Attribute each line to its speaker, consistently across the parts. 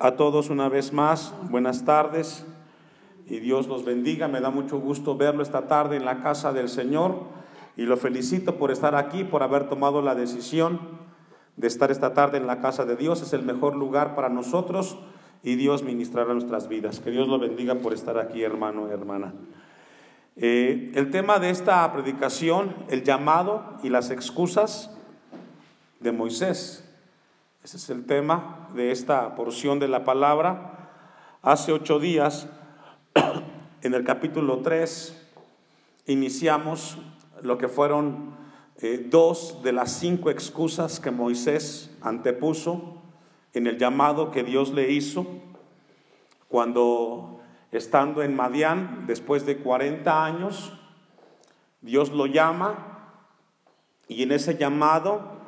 Speaker 1: a todos una vez más. Buenas tardes y Dios los bendiga. Me da mucho gusto verlo esta tarde en la casa del Señor y lo felicito por estar aquí, por haber tomado la decisión de estar esta tarde en la casa de Dios. Es el mejor lugar para nosotros y Dios ministrará nuestras vidas. Que Dios lo bendiga por estar aquí, hermano y hermana. Eh, el tema de esta predicación, el llamado y las excusas de Moisés. Ese es el tema de esta porción de la palabra. Hace ocho días, en el capítulo 3, iniciamos lo que fueron eh, dos de las cinco excusas que Moisés antepuso en el llamado que Dios le hizo cuando estando en Madián, después de 40 años, Dios lo llama y en ese llamado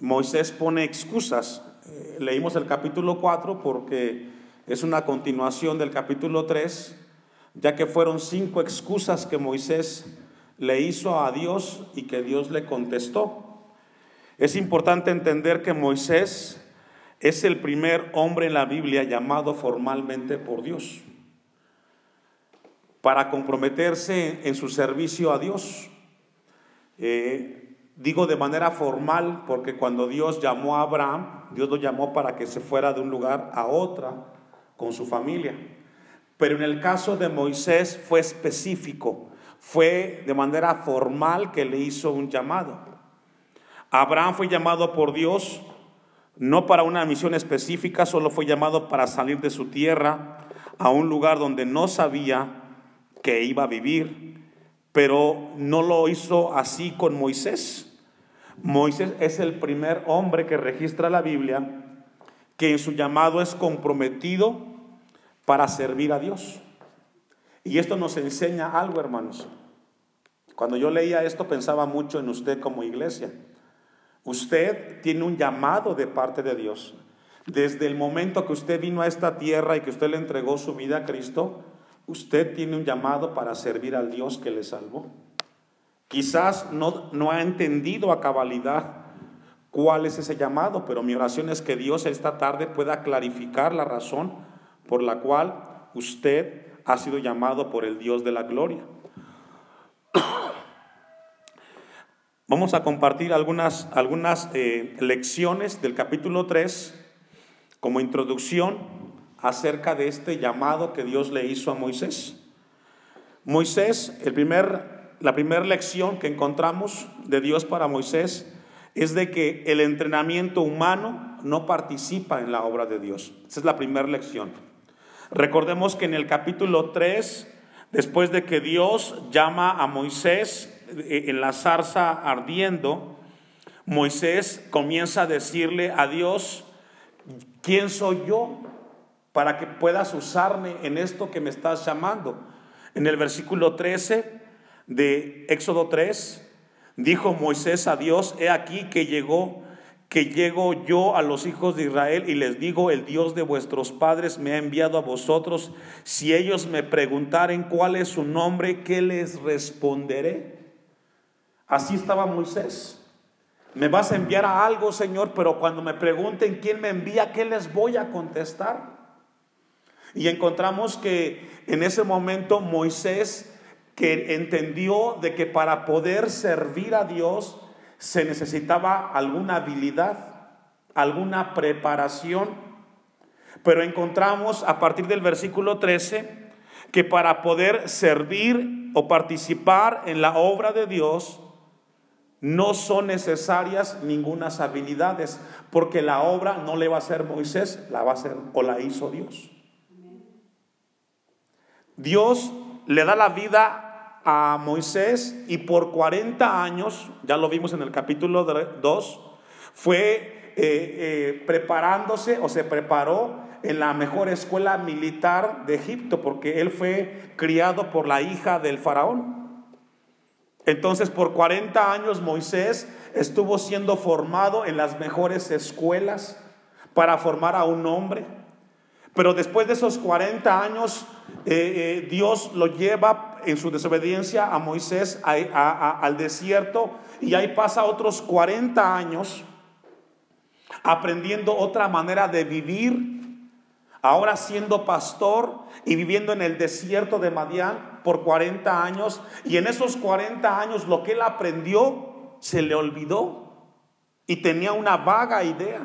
Speaker 1: Moisés pone excusas. Eh, leímos el capítulo 4 porque es una continuación del capítulo 3, ya que fueron cinco excusas que Moisés le hizo a Dios y que Dios le contestó. Es importante entender que Moisés es el primer hombre en la Biblia llamado formalmente por Dios para comprometerse en su servicio a Dios. Eh, Digo de manera formal porque cuando Dios llamó a Abraham, Dios lo llamó para que se fuera de un lugar a otra con su familia. Pero en el caso de Moisés fue específico, fue de manera formal que le hizo un llamado. Abraham fue llamado por Dios no para una misión específica, solo fue llamado para salir de su tierra a un lugar donde no sabía que iba a vivir pero no lo hizo así con Moisés. Moisés es el primer hombre que registra la Biblia que en su llamado es comprometido para servir a Dios. Y esto nos enseña algo, hermanos. Cuando yo leía esto pensaba mucho en usted como iglesia. Usted tiene un llamado de parte de Dios. Desde el momento que usted vino a esta tierra y que usted le entregó su vida a Cristo, usted tiene un llamado para servir al Dios que le salvó. Quizás no, no ha entendido a cabalidad cuál es ese llamado, pero mi oración es que Dios esta tarde pueda clarificar la razón por la cual usted ha sido llamado por el Dios de la gloria. Vamos a compartir algunas, algunas eh, lecciones del capítulo 3 como introducción acerca de este llamado que Dios le hizo a Moisés. Moisés, el primer, la primera lección que encontramos de Dios para Moisés es de que el entrenamiento humano no participa en la obra de Dios. Esa es la primera lección. Recordemos que en el capítulo 3, después de que Dios llama a Moisés eh, en la zarza ardiendo, Moisés comienza a decirle a Dios, ¿quién soy yo para que puedas usarme en esto que me estás llamando. En el versículo 13 de Éxodo 3, dijo Moisés a Dios, he aquí que llegó que llego yo a los hijos de Israel y les digo, el Dios de vuestros padres me ha enviado a vosotros. Si ellos me preguntaren cuál es su nombre, ¿qué les responderé? Así estaba Moisés. Me vas a enviar a algo, Señor, pero cuando me pregunten quién me envía, ¿qué les voy a contestar? Y encontramos que en ese momento Moisés, que entendió de que para poder servir a Dios se necesitaba alguna habilidad, alguna preparación. Pero encontramos a partir del versículo 13 que para poder servir o participar en la obra de Dios, no son necesarias ningunas habilidades, porque la obra no le va a hacer Moisés, la va a hacer o la hizo Dios. Dios le da la vida a Moisés y por 40 años, ya lo vimos en el capítulo 2, fue eh, eh, preparándose o se preparó en la mejor escuela militar de Egipto, porque él fue criado por la hija del faraón. Entonces, por 40 años Moisés estuvo siendo formado en las mejores escuelas para formar a un hombre. Pero después de esos 40 años, eh, eh, Dios lo lleva en su desobediencia a Moisés al desierto y ahí pasa otros 40 años aprendiendo otra manera de vivir, ahora siendo pastor y viviendo en el desierto de Madián por 40 años, y en esos 40 años lo que él aprendió se le olvidó y tenía una vaga idea.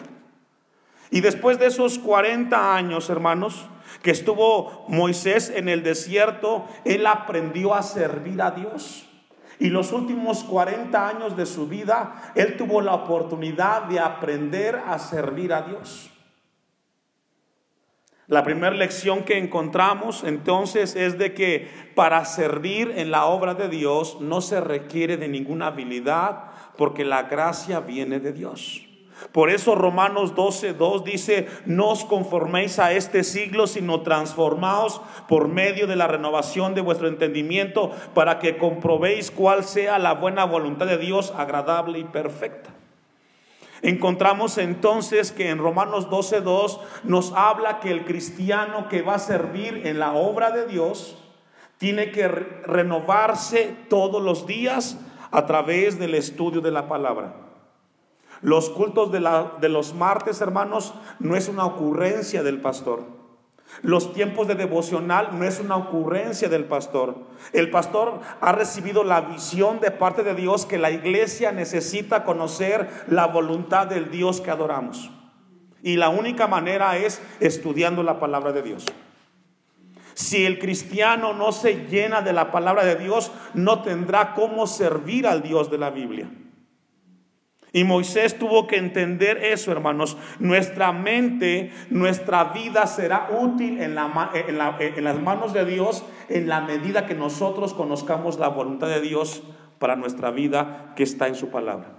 Speaker 1: Y después de esos 40 años, hermanos, que estuvo Moisés en el desierto, él aprendió a servir a Dios. Y los últimos 40 años de su vida, él tuvo la oportunidad de aprender a servir a Dios. La primera lección que encontramos entonces es de que para servir en la obra de Dios no se requiere de ninguna habilidad porque la gracia viene de Dios. Por eso Romanos 12, 2 dice, no os conforméis a este siglo, sino transformaos por medio de la renovación de vuestro entendimiento para que comprobéis cuál sea la buena voluntad de Dios, agradable y perfecta. Encontramos entonces que en Romanos 12.2 nos habla que el cristiano que va a servir en la obra de Dios tiene que renovarse todos los días a través del estudio de la palabra. Los cultos de, de los martes, hermanos, no es una ocurrencia del pastor. Los tiempos de devocional no es una ocurrencia del pastor. El pastor ha recibido la visión de parte de Dios que la iglesia necesita conocer la voluntad del Dios que adoramos. Y la única manera es estudiando la palabra de Dios. Si el cristiano no se llena de la palabra de Dios, no tendrá cómo servir al Dios de la Biblia. Y Moisés tuvo que entender eso, hermanos. Nuestra mente, nuestra vida será útil en, las manos de Dios en la medida que nosotros conozcamos la voluntad de Dios para nuestra vida que está en su palabra.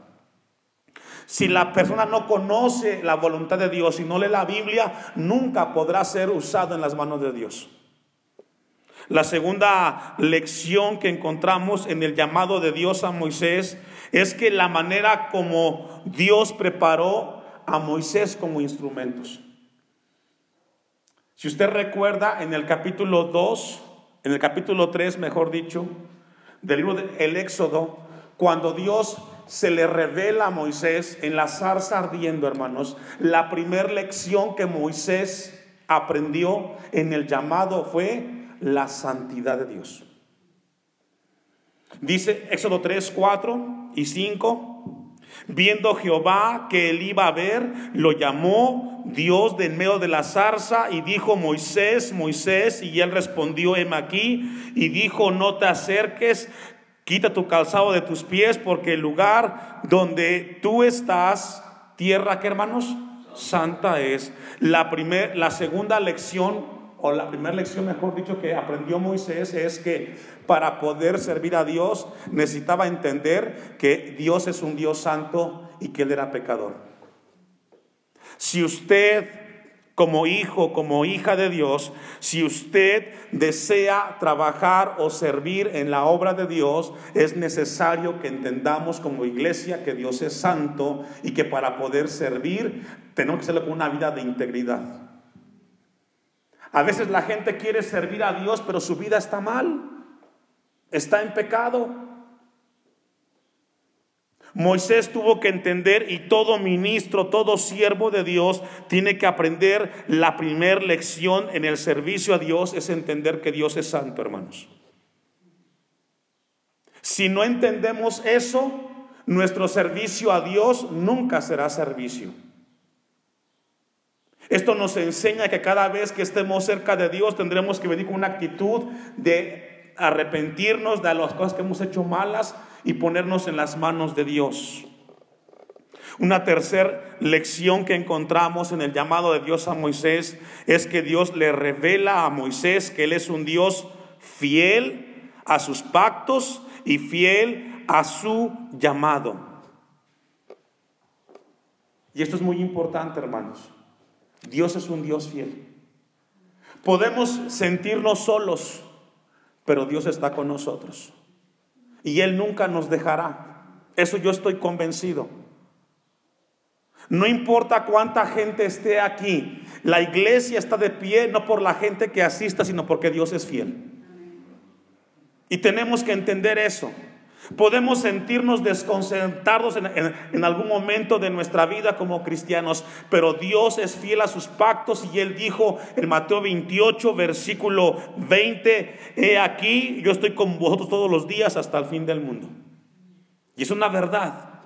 Speaker 1: Si la persona no conoce la voluntad de Dios y no lee la Biblia, nunca podrá ser usado en las manos de Dios. La segunda lección que encontramos en el llamado de Dios a Moisés es que la manera como Dios preparó a Moisés como instrumentos. Si usted recuerda en el capítulo 2, en el capítulo 3, mejor dicho, del libro del Éxodo, cuando Dios se le revela a Moisés en la zarza ardiendo, hermanos, la primera lección que Moisés aprendió en el llamado fue la santidad de Dios. Dice Éxodo 3, 4 y 5. Viendo Jehová que él iba a ver, lo llamó Dios de en medio de la zarza y dijo, Moisés, Moisés, y él respondió, heme aquí, y dijo, no te acerques, quita tu calzado de tus pies, porque el lugar donde tú estás, tierra que hermanos, santa es. La, primer, la segunda lección o la primera lección, mejor dicho, que aprendió Moisés es que para poder servir a Dios necesitaba entender que Dios es un Dios santo y que Él era pecador. Si usted, como hijo, como hija de Dios, si usted desea trabajar o servir en la obra de Dios, es necesario que entendamos como iglesia que Dios es santo y que para poder servir tenemos que hacerlo una vida de integridad. A veces la gente quiere servir a Dios, pero su vida está mal, está en pecado. Moisés tuvo que entender y todo ministro, todo siervo de Dios tiene que aprender la primera lección en el servicio a Dios es entender que Dios es santo, hermanos. Si no entendemos eso, nuestro servicio a Dios nunca será servicio. Esto nos enseña que cada vez que estemos cerca de Dios tendremos que venir con una actitud de arrepentirnos de las cosas que hemos hecho malas y ponernos en las manos de Dios. Una tercera lección que encontramos en el llamado de Dios a Moisés es que Dios le revela a Moisés que Él es un Dios fiel a sus pactos y fiel a su llamado. Y esto es muy importante, hermanos. Dios es un Dios fiel. Podemos sentirnos solos, pero Dios está con nosotros. Y Él nunca nos dejará. Eso yo estoy convencido. No importa cuánta gente esté aquí, la iglesia está de pie no por la gente que asista, sino porque Dios es fiel. Y tenemos que entender eso. Podemos sentirnos desconcertados en, algún momento de nuestra vida como cristianos, pero Dios es fiel a sus pactos y Él dijo en Mateo 28, versículo 20, he aquí, yo estoy con vosotros todos los días hasta el fin del mundo. Y es una verdad.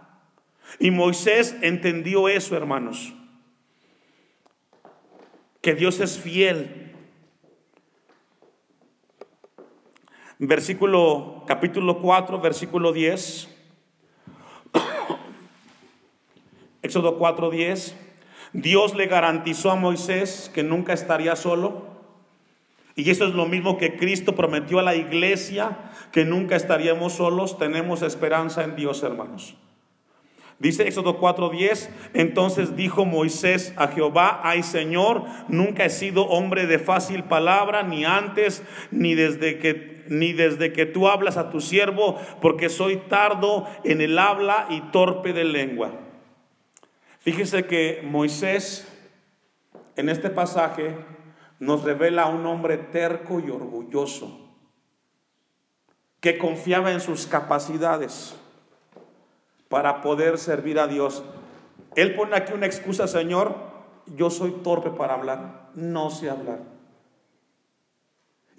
Speaker 1: Y Moisés entendió eso, hermanos, que Dios es fiel versículo, capítulo 4, versículo 10. Éxodo 4, 10. Dios le garantizó a Moisés que nunca estaría solo. Y eso es lo mismo que Cristo prometió a la iglesia, que nunca estaríamos solos. Tenemos esperanza en Dios, hermanos. Dice Éxodo 4:10, entonces dijo Moisés a Jehová, ay Señor, nunca he sido hombre de fácil palabra, ni antes, ni desde que, ni desde que tú hablas a tu siervo, porque soy tardo en el habla y torpe de lengua. Fíjese que Moisés en este pasaje nos revela a un hombre terco y orgulloso, que confiaba en sus capacidades para poder servir a Dios. Él pone aquí una excusa, Señor, yo soy torpe para hablar, no sé hablar.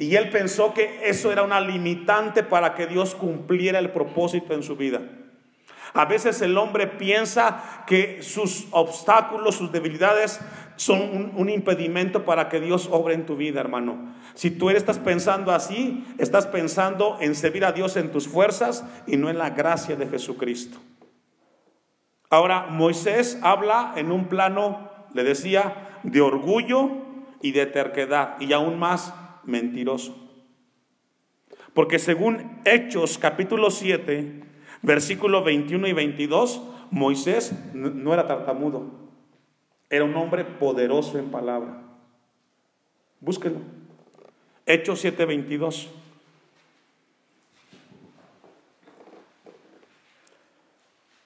Speaker 1: Y él pensó que eso era una limitante para que Dios cumpliera el propósito en su vida. A veces el hombre piensa que sus obstáculos, sus debilidades son un, impedimento para que Dios obre en tu vida, hermano. Si tú estás pensando así, estás pensando en servir a Dios en tus fuerzas y no en la gracia de Jesucristo. Ahora, Moisés habla en un plano, le decía, de orgullo y de terquedad, y aún más mentiroso. Porque según Hechos capítulo 7, versículos 21 y 22, Moisés no era tartamudo, era un hombre poderoso en palabra. Búsquenlo. Hechos 7, 22.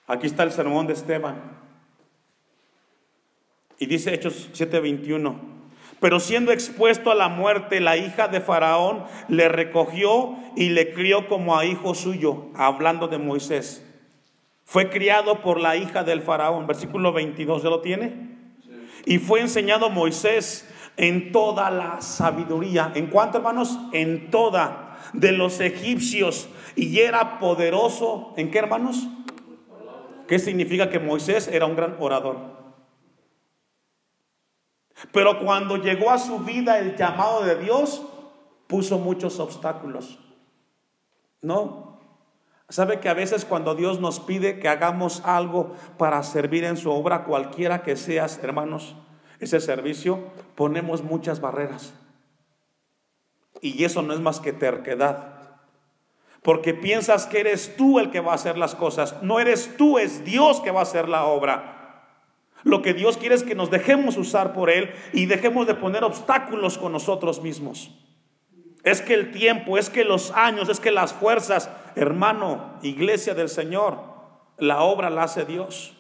Speaker 1: Aquí está el sermón de Esteban. Y dice Hechos 7:21, pero siendo expuesto a la muerte, la hija de Faraón le recogió y le crió como a hijo suyo, hablando de Moisés. Fue criado por la hija del Faraón, versículo 22, ¿ya lo tiene? Y fue enseñado Moisés en toda la sabiduría. ¿En cuánto, hermanos? En toda de los egipcios. Y era poderoso, ¿en qué, hermanos? ¿Qué significa que Moisés era un gran orador? Pero cuando llegó a su vida el llamado de Dios, puso muchos obstáculos. No. ¿Sabe que a veces cuando Dios nos pide que hagamos algo para servir en su obra, cualquiera que seas, hermanos, ese servicio, ponemos muchas barreras? Y eso no es más que terquedad porque piensas que eres tú el que va a hacer las cosas. No eres tú, es Dios que va a hacer la obra. Lo que Dios quiere es que nos dejemos usar por Él y dejemos de poner obstáculos con nosotros mismos. Es que el tiempo, es que los años, es que las fuerzas, hermano, iglesia del Señor, la obra la hace Dios.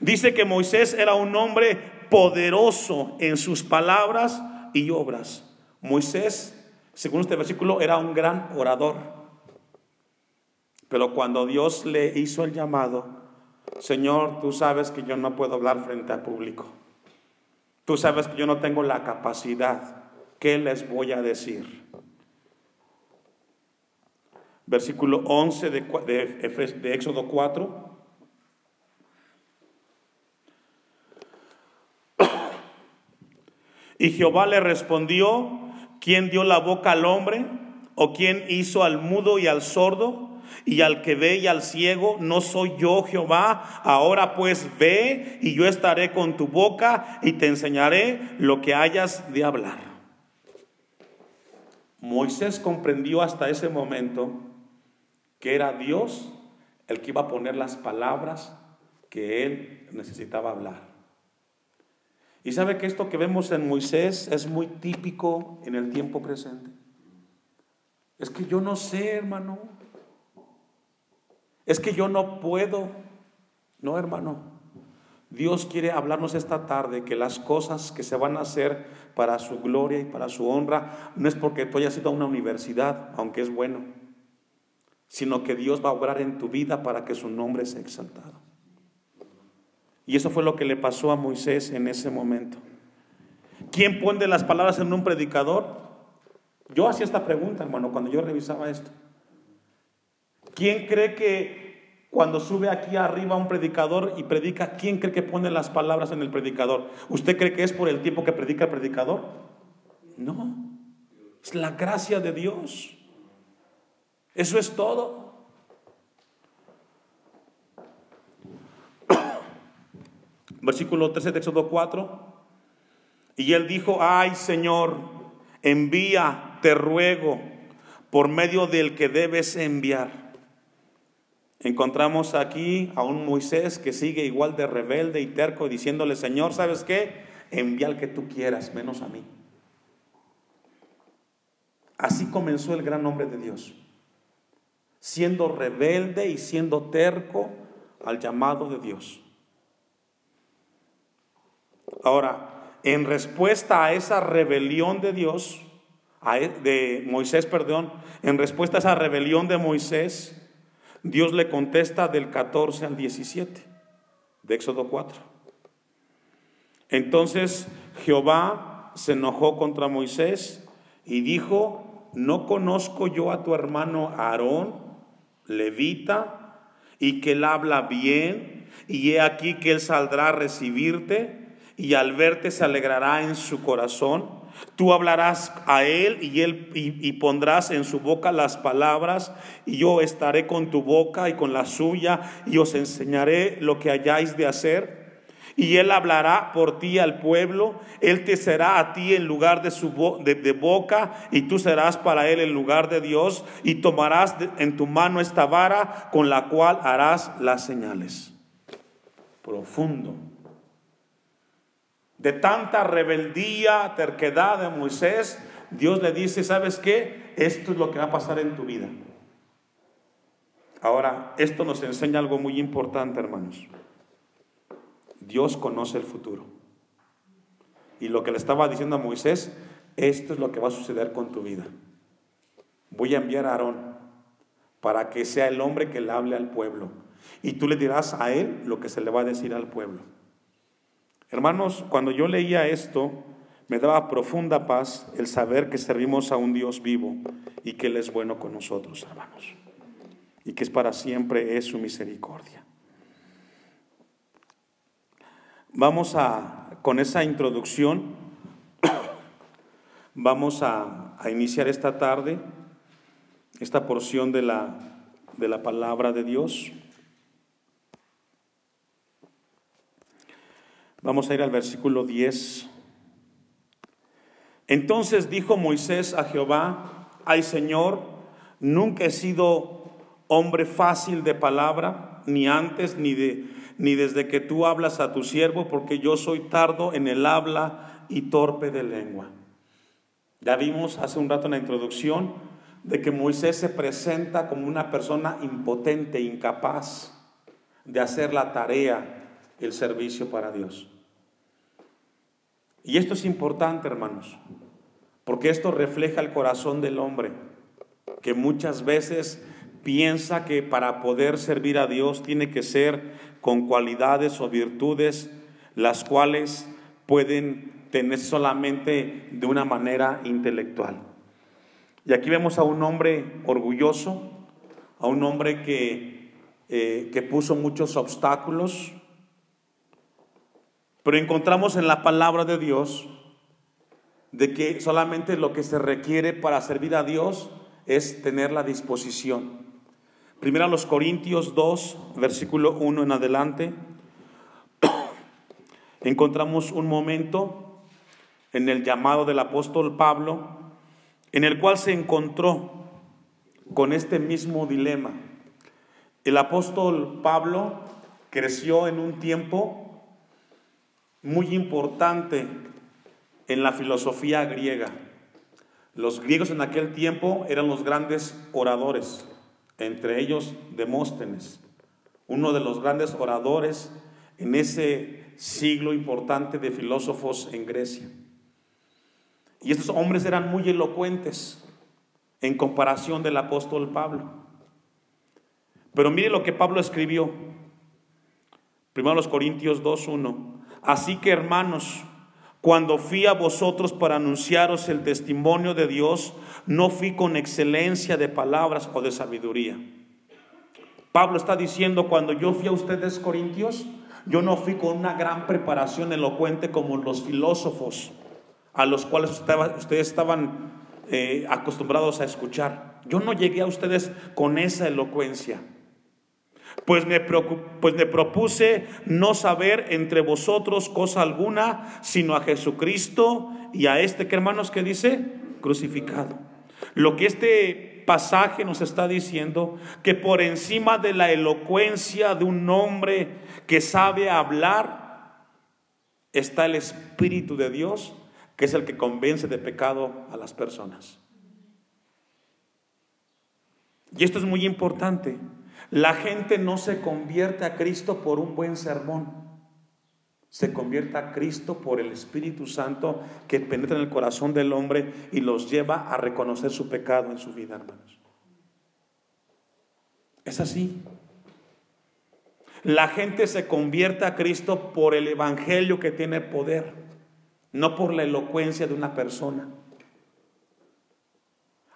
Speaker 1: Dice que Moisés era un hombre poderoso en sus palabras y obras. Moisés según este versículo, era un gran orador. Pero cuando Dios le hizo el llamado, Señor, tú sabes que yo no puedo hablar frente al público. Tú sabes que yo no tengo la capacidad. ¿Qué les voy a decir? Versículo 11 de, de, Éxodo 4. Y Jehová le respondió, ¿Quién dio la boca al hombre? ¿O quién hizo al mudo y al sordo? Y al que ve y al ciego, ¿no soy yo Jehová? Ahora pues ve y yo estaré con tu boca y te enseñaré lo que hayas de hablar. Moisés comprendió hasta ese momento que era Dios el que iba a poner las palabras que él necesitaba hablar. Y sabe que esto que vemos en Moisés es muy típico en el tiempo presente. Es que yo no sé, hermano. Es que yo no puedo. No, hermano. Dios quiere hablarnos esta tarde que las cosas que se van a hacer para su gloria y para su honra no es porque tú hayas ido a una universidad, aunque es bueno, sino que Dios va a obrar en tu vida para que su nombre sea exaltado. Y eso fue lo que le pasó a Moisés en ese momento. ¿Quién pone las palabras en un predicador? Yo hacía esta pregunta, hermano, cuando yo revisaba esto. ¿Quién cree que cuando sube aquí arriba un predicador y predica, quién cree que pone las palabras en el predicador? ¿Usted cree que es por el tiempo que predica el predicador? No, es la gracia de Dios. Eso es todo. Versículo 13 de Éxodo 4. Y él dijo, ay Señor, envía, te ruego, por medio del que debes enviar. Encontramos aquí a un Moisés que sigue igual de rebelde y terco, diciéndole, Señor, ¿sabes qué? Envía al que tú quieras, menos a mí. Así comenzó el gran hombre de Dios, siendo rebelde y siendo terco al llamado de Dios. Ahora, en respuesta a esa rebelión de Dios, e, de Moisés, perdón, en respuesta a esa rebelión de Moisés, Dios le contesta del 14 al 17 de Éxodo 4. Entonces Jehová se enojó contra Moisés y dijo, ¿no conozco yo a tu hermano Aarón, levita, y que él habla bien, y he aquí que él saldrá a recibirte, y al verte se alegrará en su corazón? Tú hablarás a él y él y, pondrás en su boca las palabras y yo estaré con tu boca y con la suya y os enseñaré lo que hayáis de hacer. Y él hablará por ti al pueblo, él te será a ti en lugar de su de boca y tú serás para él en lugar de Dios y tomarás en tu mano esta vara con la cual harás las señales. Profundo de tanta rebeldía, terquedad de Moisés, Dios le dice, ¿sabes qué? Esto es lo que va a pasar en tu vida. Ahora, esto nos enseña algo muy importante, hermanos. Dios conoce el futuro. Y lo que le estaba diciendo a Moisés, esto es lo que va a suceder con tu vida. Voy a enviar a Aarón para que sea el hombre que le hable al pueblo. Y tú le dirás a él lo que se le va a decir al pueblo. Hermanos, cuando yo leía esto, me daba profunda paz el saber que servimos a un Dios vivo y que Él es bueno con nosotros, hermanos. Y que es para siempre es su misericordia. Vamos a, con esa introducción, vamos a, a iniciar esta tarde esta porción de la, de la palabra de Dios. Vamos a ir al versículo 10. Entonces dijo Moisés a Jehová, ay Señor, nunca he sido hombre fácil de palabra, ni antes ni, de, ni desde que tú hablas a tu siervo, porque yo soy tardo en el habla y torpe de lengua. Ya vimos hace un rato en la introducción de que Moisés se presenta como una persona impotente, incapaz de hacer la tarea, el servicio para Dios. Y esto es importante, hermanos, porque esto refleja el corazón del hombre, que muchas veces piensa que para poder servir a Dios tiene que ser con cualidades o virtudes las cuales pueden tener solamente de una manera intelectual. Y aquí vemos a un hombre orgulloso, a un hombre que, eh, que puso muchos obstáculos, pero encontramos en la palabra de Dios de que solamente lo que se requiere para servir a Dios es tener la disposición. Primero a los Corintios 2, versículo 1 en adelante, encontramos un momento en el llamado del apóstol Pablo, en el cual se encontró con este mismo dilema. El apóstol Pablo creció en un tiempo muy importante en la filosofía griega. Los griegos en aquel tiempo eran los grandes oradores, entre ellos Demóstenes, uno de los grandes oradores en ese, siglo importante de filósofos en Grecia. Y estos hombres eran muy elocuentes en comparación del apóstol Pablo. Pero mire lo que Pablo escribió. Primero los Corintios 2.1. Así que hermanos, cuando fui a vosotros para anunciaros el testimonio de Dios, no fui con excelencia de palabras o de sabiduría. Pablo está diciendo, cuando yo fui a ustedes Corintios, yo no fui con una gran preparación elocuente como los filósofos a los cuales ustedes estaban eh, acostumbrados a escuchar. Yo no llegué a ustedes con esa elocuencia. Pues me, pues me propuse no saber entre vosotros cosa alguna, sino a Jesucristo y a este que hermanos que dice, crucificado. Lo que este pasaje nos está diciendo, que por encima de la elocuencia de un hombre que sabe hablar, está el Espíritu de Dios que es el que convence de pecado a las personas. Y esto es muy importante. La gente no se convierte a Cristo por un buen sermón. Se convierte a Cristo por el Espíritu Santo que penetra en el corazón del hombre y los lleva a reconocer su pecado en su vida, hermanos. Es así. La gente se convierte a Cristo por el Evangelio que tiene poder no por la elocuencia de una persona.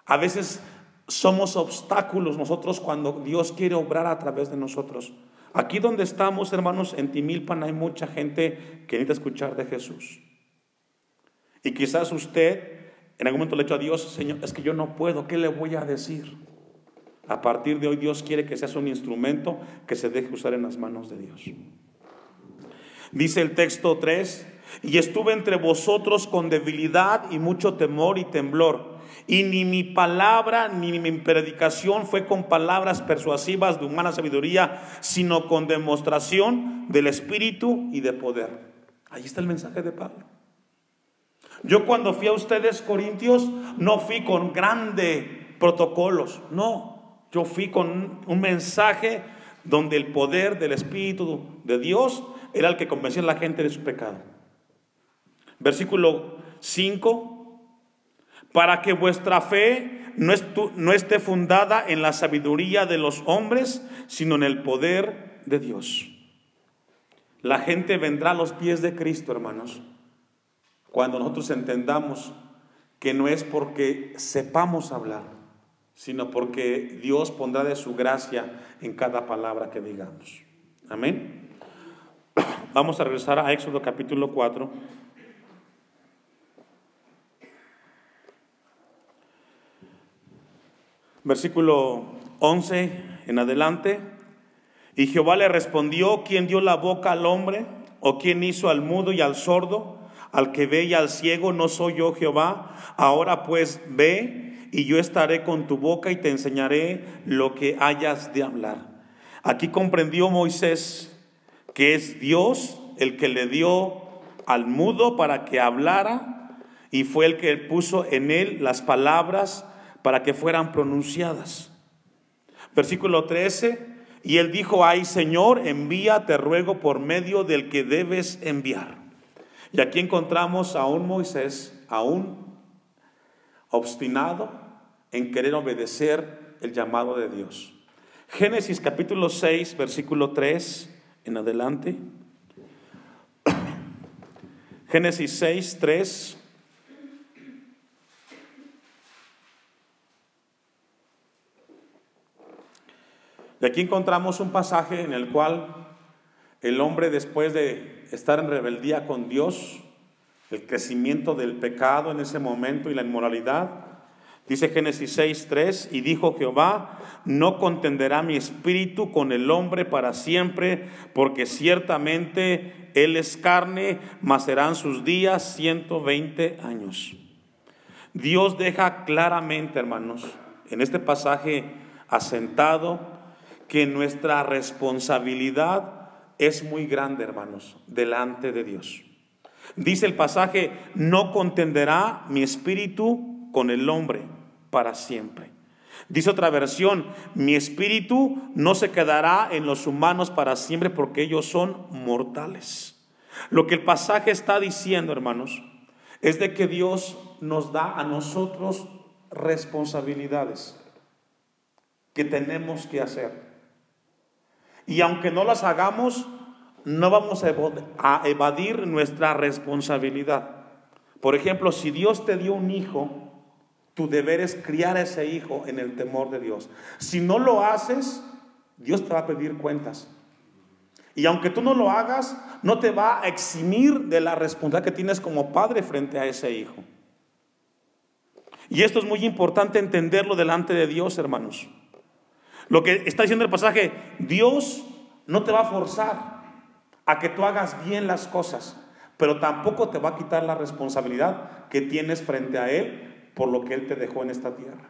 Speaker 1: A veces somos obstáculos nosotros cuando Dios quiere obrar a través de nosotros. Aquí donde estamos, hermanos, en Timilpan hay mucha gente que necesita escuchar de Jesús. Y quizás usted en algún momento le ha dicho a Dios, Señor, es que yo no puedo, ¿qué le voy a decir? A partir de hoy Dios quiere que seas un instrumento que se deje usar en las manos de Dios. Dice el texto 3, y estuve entre vosotros con debilidad y mucho temor y temblor. Y ni mi palabra ni mi predicación fue con palabras persuasivas de humana sabiduría, sino con demostración del Espíritu y de poder. Ahí está el mensaje de Pablo. Yo cuando fui a ustedes, Corintios, no fui con grandes protocolos, no, yo fui con un mensaje donde el poder del Espíritu de Dios era el que convencía a la gente de su pecado. Versículo 5, para que vuestra fe no, esté fundada en la sabiduría de los hombres, sino en el poder de Dios. La gente vendrá a los pies de Cristo, hermanos, cuando nosotros entendamos que no es porque sepamos hablar, sino porque Dios pondrá de su gracia en cada palabra que digamos. Amén. Vamos a regresar a Éxodo capítulo 4. Versículo 11 en adelante. Y Jehová le respondió, ¿quién dio la boca al hombre? ¿O quién hizo al mudo y al sordo? Al que ve y al ciego, ¿no soy yo Jehová? Ahora pues ve y yo estaré con tu boca y te enseñaré lo que hayas de hablar. Aquí comprendió Moisés que es Dios el que le dio al mudo para que hablara y fue el que puso en él las palabras para que fueran pronunciadas. Versículo 13, y él dijo, ay Señor, envía, te ruego, por medio del que debes enviar. Y aquí encontramos a un Moisés, aún obstinado en querer obedecer el llamado de Dios. Génesis capítulo 6, versículo 3 en adelante. Génesis 6, 3. Y aquí encontramos un pasaje en el cual el hombre después de estar en rebeldía con Dios, el crecimiento del pecado en ese momento y la inmoralidad, dice Génesis 6, 3, y dijo Jehová, no contenderá mi espíritu con el hombre para siempre, porque ciertamente él es carne, mas serán sus días 120 años. Dios deja claramente, hermanos, en este pasaje asentado, que nuestra responsabilidad es muy grande, hermanos, delante de Dios. Dice el pasaje, no contenderá mi espíritu con el hombre para siempre. Dice otra versión, mi espíritu no se quedará en los humanos para siempre porque ellos son mortales. Lo que el pasaje está diciendo, hermanos, es de que Dios nos da a nosotros responsabilidades que tenemos que hacer. Y aunque no las hagamos, no vamos a evadir nuestra responsabilidad. Por ejemplo, si Dios te dio un hijo, tu deber es criar a ese hijo en el temor de Dios. Si no lo haces, Dios te va a pedir cuentas. Y aunque tú no lo hagas, no te va a eximir de la responsabilidad que tienes como padre frente a ese hijo. Y esto es muy importante entenderlo delante de Dios, hermanos. Lo que está diciendo el pasaje, Dios no te va a forzar a que tú hagas bien las cosas, pero tampoco te va a quitar la responsabilidad que tienes frente a Él por lo que Él te dejó en esta tierra.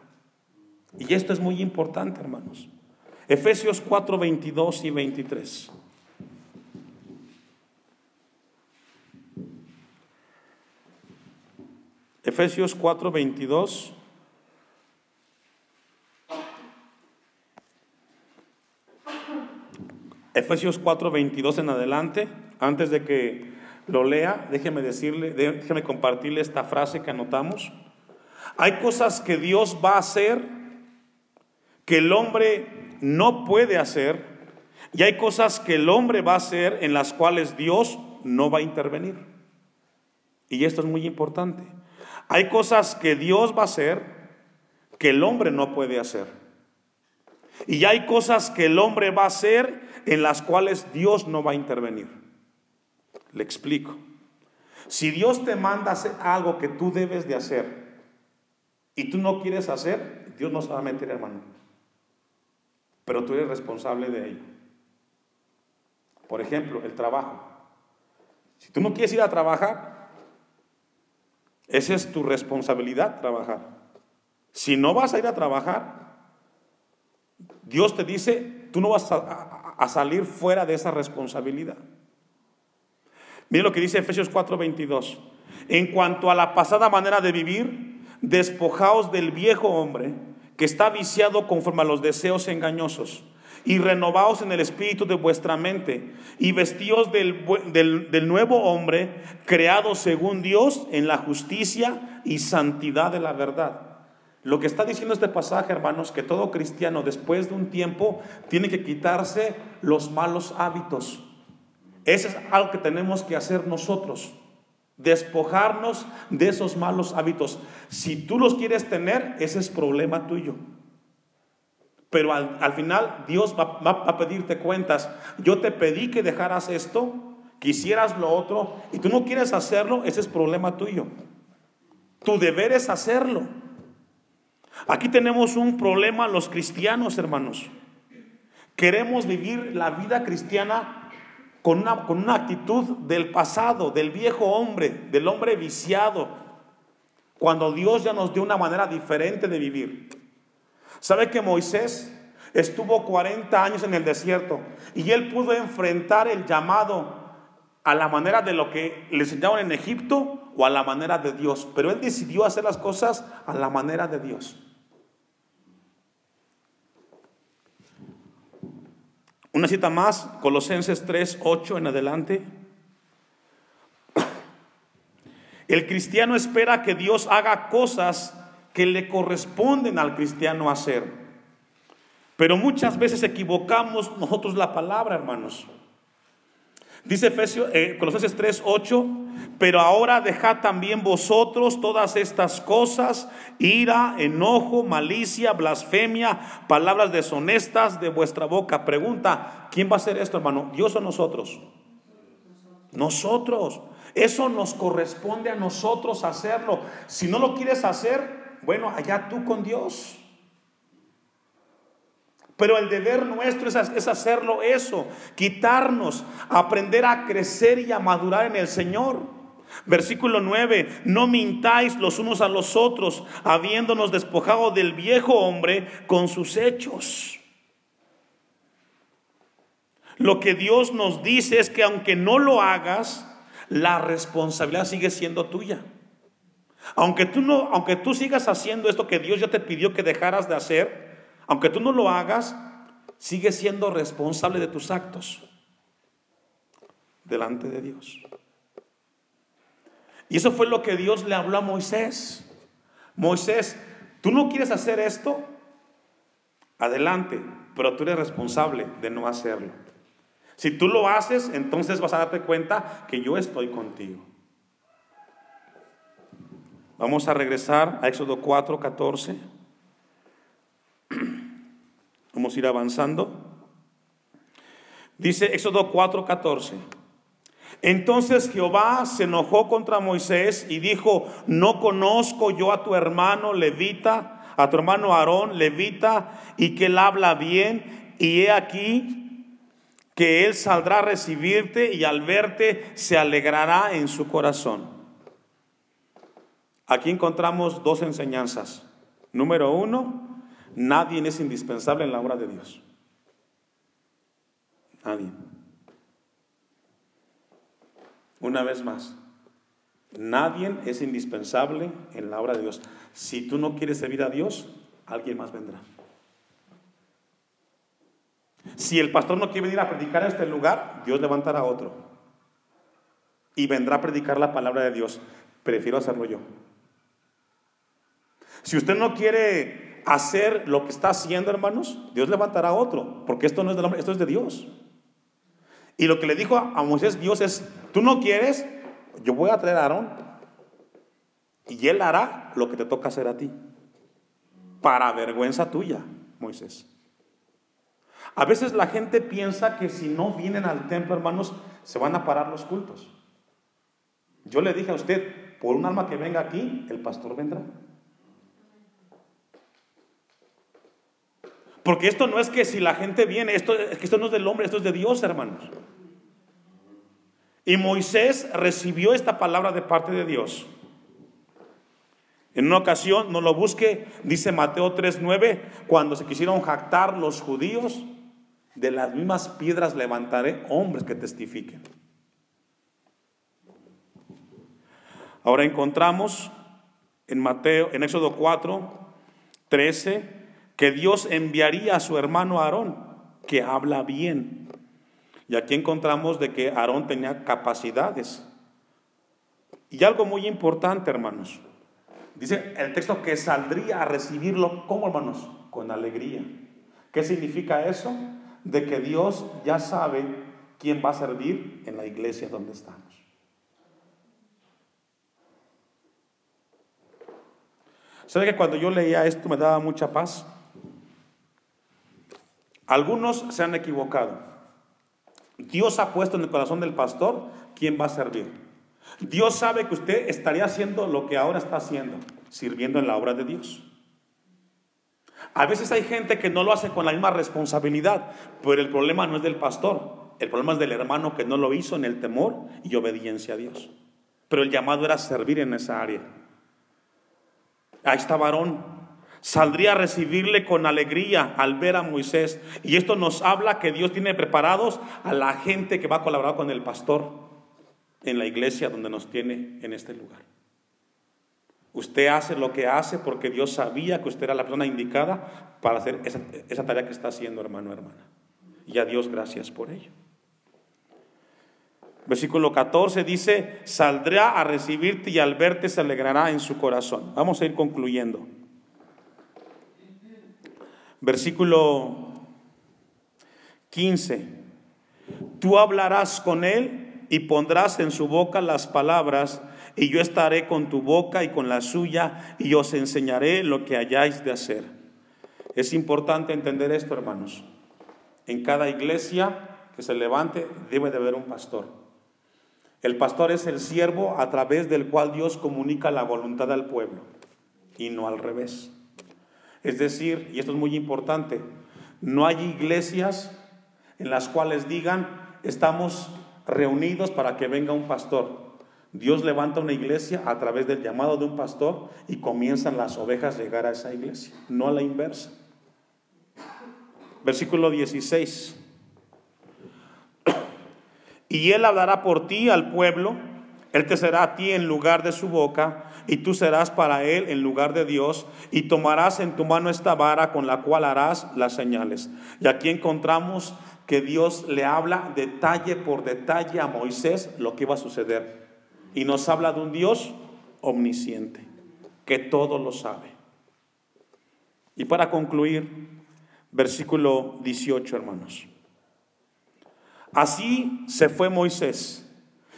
Speaker 1: Y esto es muy importante, hermanos. Efesios 4, 22 y 23. Efesios 4, 22. Efesios 4, 22 en adelante. Antes de que lo lea, déjeme decirle, déjeme compartirle esta frase que anotamos. Hay cosas que Dios va a hacer que el hombre no puede hacer y hay cosas que el hombre va a hacer en las cuales Dios no va a intervenir. Y esto es muy importante. Hay cosas que Dios va a hacer que el hombre no puede hacer. Y hay cosas que el hombre va a hacer en las cuales Dios no va a intervenir. Le explico. Si Dios te manda hacer algo que tú debes de hacer y tú no quieres hacer, Dios no se va a meter, hermano. Pero tú eres responsable de ello. Por ejemplo, el trabajo. Si tú no quieres ir a trabajar, esa es tu responsabilidad, trabajar. Si no vas a ir a trabajar, Dios te dice, tú no vas a, salir fuera de esa responsabilidad. Mire lo que dice Efesios 4:22. En cuanto a la pasada manera de vivir, despojaos del viejo hombre que está viciado conforme a los deseos engañosos y renovaos en el espíritu de vuestra mente y vestíos del, del, nuevo hombre creado según Dios en la justicia y santidad de la verdad. Lo que está diciendo este pasaje, hermanos, que todo cristiano después de un tiempo tiene que quitarse los malos hábitos. Eso es algo que tenemos que hacer nosotros, despojarnos de esos malos hábitos. Si tú los quieres tener, ese es problema tuyo. Pero al, final Dios va, a pedirte cuentas. Yo te pedí que dejaras esto, que hicieras lo otro, y tú no quieres hacerlo, ese es problema tuyo. Tu deber es hacerlo. Aquí tenemos un problema los cristianos, hermanos. Queremos vivir la vida cristiana con una, con una actitud del pasado, del viejo hombre, del hombre viciado, cuando Dios ya nos dio una manera diferente de vivir. ¿Sabe que Moisés estuvo 40 años en el desierto y él pudo enfrentar el llamado a la manera de lo que le enseñaban en Egipto o a la manera de Dios? Pero él decidió hacer las cosas a la manera de Dios. Una cita más, Colosenses 3, 8 en adelante. El cristiano espera que Dios haga cosas que le corresponden al cristiano hacer. Pero muchas veces equivocamos nosotros la palabra, hermanos. Dice Efesios, eh, Colosenses 3, 8, pero ahora dejad también vosotros todas estas cosas, ira, enojo, malicia, blasfemia, palabras deshonestas de vuestra boca. Pregunta, ¿quién va a hacer esto, hermano? ¿Dios o nosotros? Nosotros. Eso nos corresponde a nosotros hacerlo. Si no lo quieres hacer, bueno, allá tú con Dios. Pero el deber nuestro es, hacerlo eso, quitarnos, aprender a crecer y a madurar en el Señor. Versículo 9, no mintáis los unos a los otros, habiéndonos despojado del viejo hombre con sus hechos. Lo que Dios nos dice es que aunque no lo hagas, la responsabilidad sigue siendo tuya. Aunque tú, no, aunque tú sigas haciendo esto que Dios ya te pidió que dejaras de hacer, aunque tú no lo hagas, sigues siendo responsable de tus actos. delante de Dios. Y eso fue lo que Dios le habló a Moisés. Moisés, ¿tú no quieres hacer esto? Adelante, pero tú eres responsable de no hacerlo. Si tú lo haces, entonces vas a darte cuenta que yo estoy contigo. Vamos a regresar a Éxodo 4, 14. Vamos a ir avanzando. Dice Éxodo 4, 14. Entonces Jehová se enojó contra Moisés y dijo, no conozco yo a tu hermano levita, a tu hermano Aarón levita, y que él habla bien, y he aquí que él saldrá a recibirte y al verte se alegrará en su corazón. Aquí encontramos dos enseñanzas. Número uno, nadie es indispensable en la obra de Dios. Nadie. Una vez más, nadie es indispensable en la obra de Dios. Si tú no quieres servir a Dios, alguien más vendrá. Si el pastor no quiere venir a predicar a este lugar, Dios levantará otro. Y vendrá a predicar la palabra de Dios. Prefiero hacerlo yo. Si usted no quiere hacer lo que está haciendo, hermanos, Dios levantará otro. Porque esto no es del hombre, esto es de Dios. Y lo que le dijo a Moisés Dios es, tú no quieres, yo voy a traer a Aarón. Y él hará lo que te toca hacer a ti. Para vergüenza tuya, Moisés. A veces la gente piensa que si no vienen al templo, hermanos, se van a parar los cultos. Yo le dije a usted, por un alma que venga aquí, el pastor vendrá. Porque esto no es que si la gente viene, esto, esto no es del hombre, esto es de Dios, hermanos. Y Moisés recibió esta palabra de parte de Dios. En una ocasión, no lo busque, dice Mateo 3:9, cuando se quisieron jactar los judíos, de las mismas piedras levantaré hombres que testifiquen. Ahora encontramos en Mateo, en Éxodo 4, 13, que Dios enviaría a su hermano Aarón, que habla bien. Y aquí encontramos de que Aarón tenía capacidades. Y algo muy importante, hermanos. Dice el texto que saldría a recibirlo, ¿cómo, hermanos? Con alegría. ¿Qué significa eso? De que Dios ya sabe quién va a servir en la iglesia donde estamos. ¿Sabe que cuando yo leía esto me daba mucha paz? Algunos se han equivocado. Dios ha puesto en el corazón del pastor quién va a servir. Dios sabe que usted estaría haciendo lo que ahora está haciendo, sirviendo en la obra de Dios. A veces hay gente que no lo hace con la misma responsabilidad, pero el problema no es del pastor, el problema es del hermano que no lo hizo en el temor y obediencia a Dios. Pero el llamado era servir en esa área. Ahí está varón, saldría a recibirle con alegría al ver a Moisés. Y esto nos habla que Dios tiene preparados a la gente que va a colaborar con el pastor en la iglesia donde nos tiene en este lugar. Usted hace lo que hace porque Dios sabía que usted era la persona indicada para hacer esa, tarea que está haciendo, hermano, hermana. Y a Dios gracias por ello. Versículo 14 dice, saldrá a recibirte y al verte se alegrará en su corazón. Vamos a ir concluyendo. Versículo 15. Tú hablarás con él y pondrás en su boca las palabras, y yo estaré con tu boca y con la suya, y os enseñaré lo que hayáis de hacer. Es importante entender esto, hermanos. En cada iglesia que se levante debe de haber un pastor. El pastor es el siervo a través del cual Dios comunica la voluntad al pueblo y no al revés. Es decir, y esto es muy importante, no hay iglesias en las cuales digan, estamos reunidos para que venga un pastor. Dios levanta una iglesia a través del llamado de un pastor y comienzan las ovejas a llegar a esa iglesia, no a la inversa. Versículo 16. Y él hablará por ti al pueblo, él te será a ti en lugar de su boca y tú serás para él en lugar de Dios, y tomarás en tu mano esta vara con la cual harás las señales. Y aquí encontramos que Dios le habla detalle por detalle a Moisés lo que iba a suceder. Y nos habla de un Dios omnisciente, que todo lo sabe. Y para concluir, versículo 18, hermanos. Así se fue Moisés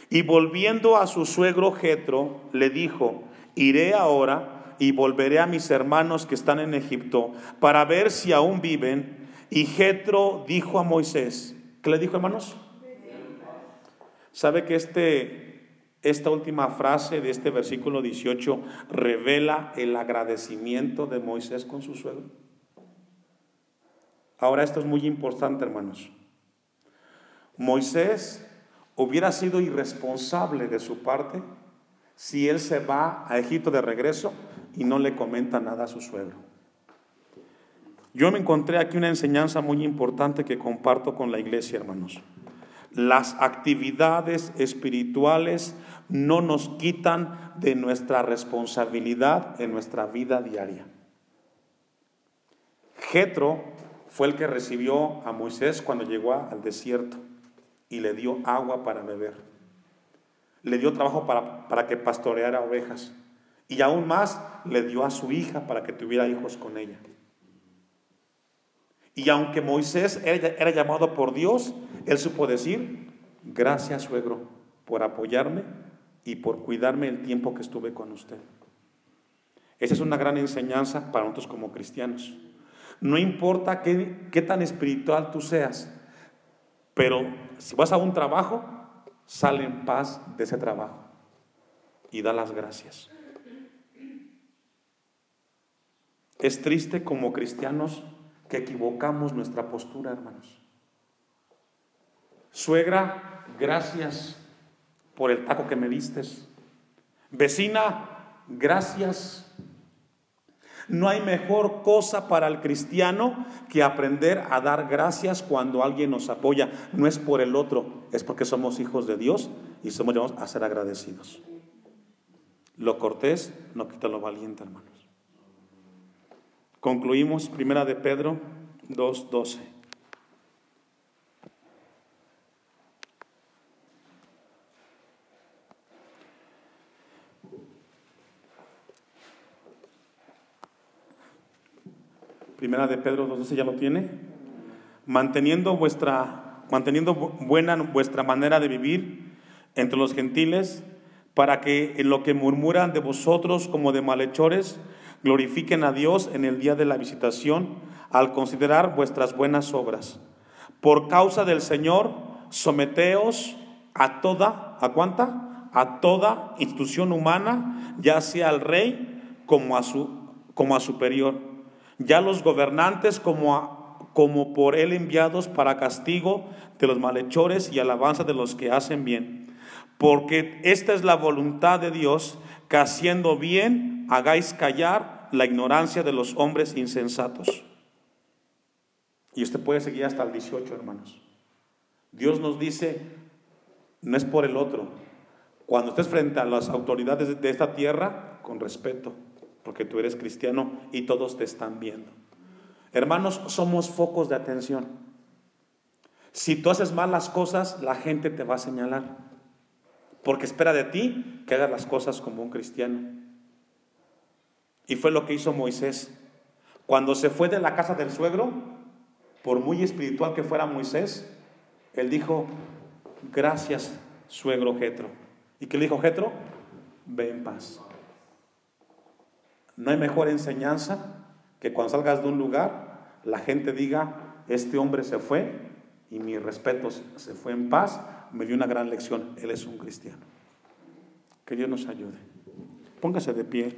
Speaker 1: y volviendo a su suegro Jetro le dijo, iré ahora y volveré a mis hermanos que están en Egipto para ver si aún viven. Y Jetro dijo a Moisés, ¿qué le dijo hermanos? ¿Sabe que este, esta última frase de este versículo 18 revela el agradecimiento de Moisés con su suegro? Ahora esto es muy importante, hermanos. Moisés hubiera sido irresponsable de su parte si él se va a Egipto de regreso y no le comenta nada a su suegro. Yo me encontré aquí una enseñanza muy importante que comparto con la iglesia, hermanos. Las actividades espirituales no nos quitan de nuestra responsabilidad en nuestra vida diaria. Jetro fue el que recibió a Moisés cuando llegó al desierto y le dio agua para beber. Le dio trabajo para, para que pastoreara ovejas. Y aún más le dio a su hija para que tuviera hijos con ella. Y aunque Moisés era, llamado por Dios, él supo decir, gracias suegro por apoyarme y por cuidarme el tiempo que estuve con usted. Esa es una gran enseñanza para nosotros como cristianos. No importa qué, qué tan espiritual tú seas, pero si vas a un trabajo, sale en paz de ese trabajo y da las gracias. Es triste como cristianos que equivocamos nuestra postura, hermanos. Suegra, gracias por el taco que me vistes. Vecina, gracias no hay mejor cosa para el cristiano que aprender a dar gracias cuando alguien nos apoya. No es por el otro, es porque somos hijos de Dios y somos llamados a ser agradecidos. Lo cortés no quita lo valiente, hermanos. Concluimos, primera de Pedro 2.12. Primera de Pedro 2.12 ya lo tiene. Manteniendo vuestra, manteniendo buena vuestra manera de vivir entre los gentiles, para que en lo que murmuran de vosotros como de malhechores, glorifiquen a Dios en el día de la visitación, al considerar vuestras buenas obras. Por causa del Señor, someteos a toda, ¿a cuánta? A toda institución humana, ya sea al rey como a su, como a superior ya los gobernantes como, como por él enviados para castigo de los malhechores y alabanza de los que hacen bien. Porque esta es la voluntad de Dios, que haciendo bien hagáis callar la ignorancia de los hombres insensatos. Y usted puede seguir hasta el 18, hermanos. Dios nos dice, no es por el otro. Cuando estés frente a las autoridades de esta tierra, con respeto porque tú eres cristiano y todos te están viendo. Hermanos, somos focos de atención. Si tú haces mal las cosas, la gente te va a señalar, porque espera de ti que hagas las cosas como un cristiano. Y fue lo que hizo Moisés. Cuando se fue de la casa del suegro, por muy espiritual que fuera Moisés, él dijo, gracias, suegro Jetro. ¿Y qué le dijo Jetro? Ve en paz. No hay mejor enseñanza que cuando salgas de un lugar, la gente diga, este hombre se fue y mi respeto se fue en paz, me dio una gran lección, él es un cristiano. Que Dios nos ayude. Póngase de pie.